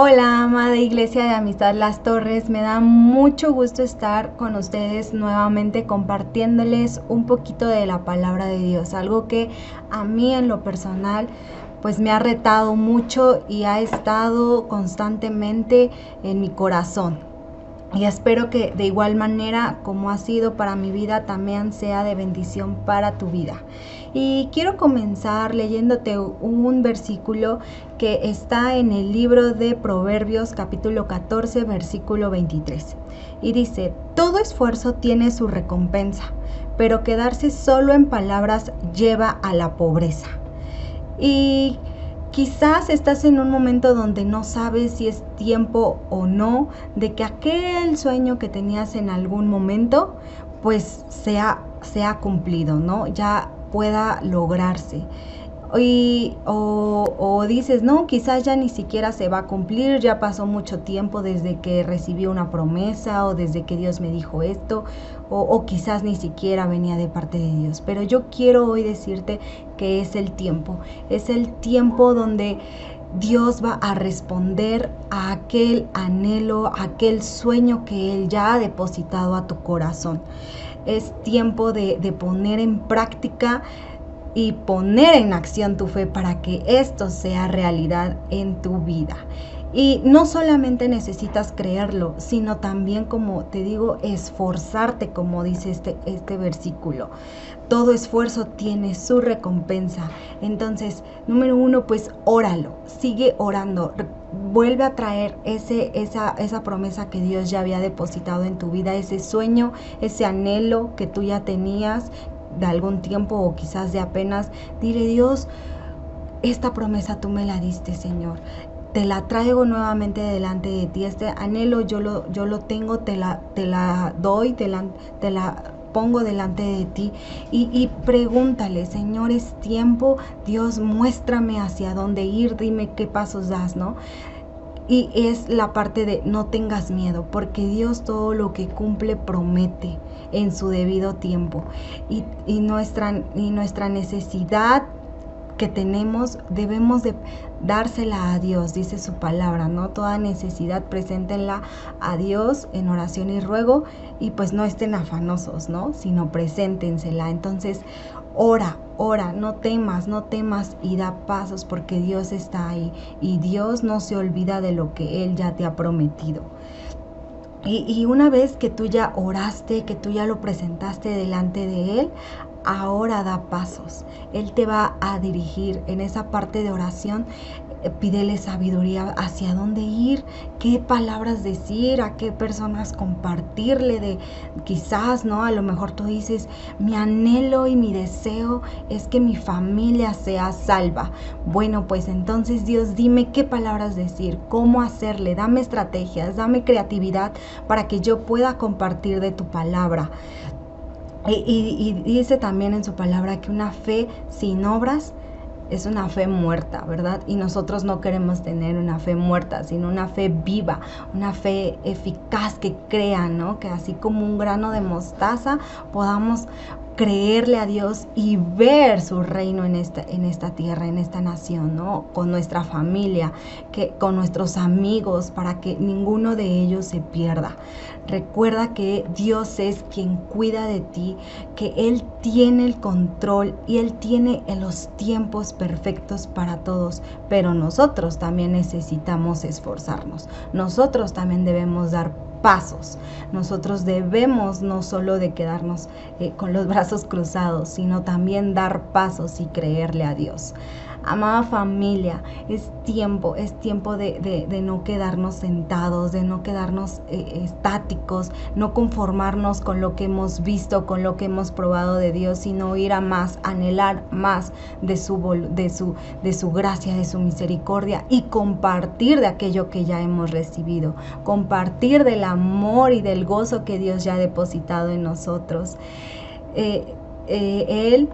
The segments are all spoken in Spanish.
Hola, amada Iglesia de Amistad Las Torres, me da mucho gusto estar con ustedes nuevamente compartiéndoles un poquito de la palabra de Dios, algo que a mí en lo personal pues me ha retado mucho y ha estado constantemente en mi corazón. Y espero que de igual manera como ha sido para mi vida también sea de bendición para tu vida. Y quiero comenzar leyéndote un versículo que está en el libro de Proverbios capítulo 14 versículo 23. Y dice, todo esfuerzo tiene su recompensa, pero quedarse solo en palabras lleva a la pobreza. Y Quizás estás en un momento donde no sabes si es tiempo o no de que aquel sueño que tenías en algún momento pues sea, sea cumplido, ¿no? Ya pueda lograrse. O, o, dices, no, quizás ya ni siquiera se va a cumplir, ya pasó mucho tiempo desde que recibí una promesa o desde que Dios me dijo esto, o, o, quizás ni siquiera venía de parte de Dios. Pero yo quiero hoy decirte que es el tiempo, es el tiempo donde Dios va a responder a aquel anhelo, a aquel sueño que Él ya ha depositado a tu corazón. Es tiempo de, de poner en práctica y poner en acción tu fe para que esto sea realidad en tu vida. Y no solamente necesitas creerlo, sino también, como te digo, esforzarte, como dice este, este versículo. Todo esfuerzo tiene su recompensa. Entonces, número uno, pues óralo, sigue orando, vuelve a traer ese, esa, esa promesa que Dios ya había depositado en tu vida, ese sueño, ese anhelo que tú ya tenías, de algún tiempo o quizás de apenas, dile Dios, esta promesa tú me la diste, Señor. Te la traigo nuevamente delante de ti. Este anhelo yo lo, yo lo tengo, te la, te la doy, te la, te la pongo delante de ti y, y, pregúntale, Señor, es tiempo, Dios, muéstrame hacia dónde ir, dime qué pasos das, ¿no? Y es la parte de no tengas miedo, porque Dios todo lo que cumple promete en su debido tiempo. Y, y nuestra, y nuestra necesidad que tenemos debemos de dársela a Dios, dice su palabra, ¿no? Toda necesidad preséntenla a Dios en oración y ruego y pues no estén afanosos, ¿no? Sino preséntensela. Entonces, ora, ora, no temas, no temas y da pasos porque Dios está ahí y Dios no se olvida de lo que Él ya te ha prometido. Y, y, una vez que tú ya oraste, que tú ya lo presentaste delante de Él, ahora da pasos. Él te va a dirigir en esa parte de oración. Eh, pídele sabiduría hacia dónde ir, qué palabras decir, a qué personas compartirle de quizás, ¿no? A lo mejor tú dices, mi anhelo y mi deseo es que mi familia sea salva. Bueno, pues entonces Dios, dime qué palabras decir, cómo hacerle, dame estrategias, dame creatividad para que yo pueda compartir de tu palabra. Y, y, dice también en su palabra que una fe sin obras es una fe muerta, ¿verdad? Y nosotros no queremos tener una fe muerta, sino una fe viva, una fe eficaz que crea, ¿no? Que así como un grano de mostaza podamos creerle a Dios y ver su reino en esta, en esta tierra, en esta nación, ¿no? Con nuestra familia, que, con nuestros amigos, para que ninguno de ellos se pierda. Recuerda que Dios es quien cuida de ti, que Él tiene el control y Él tiene los tiempos perfectos para todos, pero nosotros también necesitamos esforzarnos. Nosotros también debemos dar pasos. Nosotros debemos no solo de quedarnos eh, con los brazos cruzados, sino también dar pasos y creerle a Dios. Amada familia, es tiempo, es tiempo de, no quedarnos sentados, de no quedarnos eh, estáticos, no conformarnos con lo que hemos visto, con lo que hemos probado de Dios, sino ir a más, anhelar más de su, de su, de su gracia, de su misericordia y compartir de aquello que ya hemos recibido, compartir del amor y del gozo que Dios ya ha depositado en nosotros. Eh, eh, él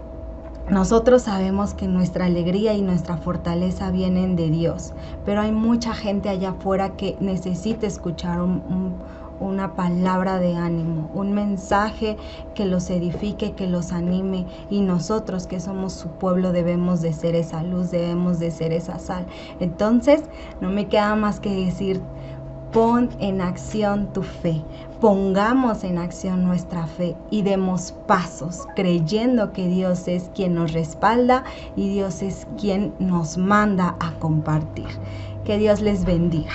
nosotros sabemos que nuestra alegría y nuestra fortaleza vienen de Dios, pero hay mucha gente allá afuera que necesita escuchar una palabra de ánimo, un mensaje que los edifique, que los anime y nosotros que somos su pueblo debemos de ser esa luz, debemos de ser esa sal. Entonces, no me queda más que decir, pon en acción tu fe, pongamos en acción nuestra fe y demos pasos creyendo que Dios es quien nos respalda y Dios es quien nos manda a compartir. Que Dios les bendiga.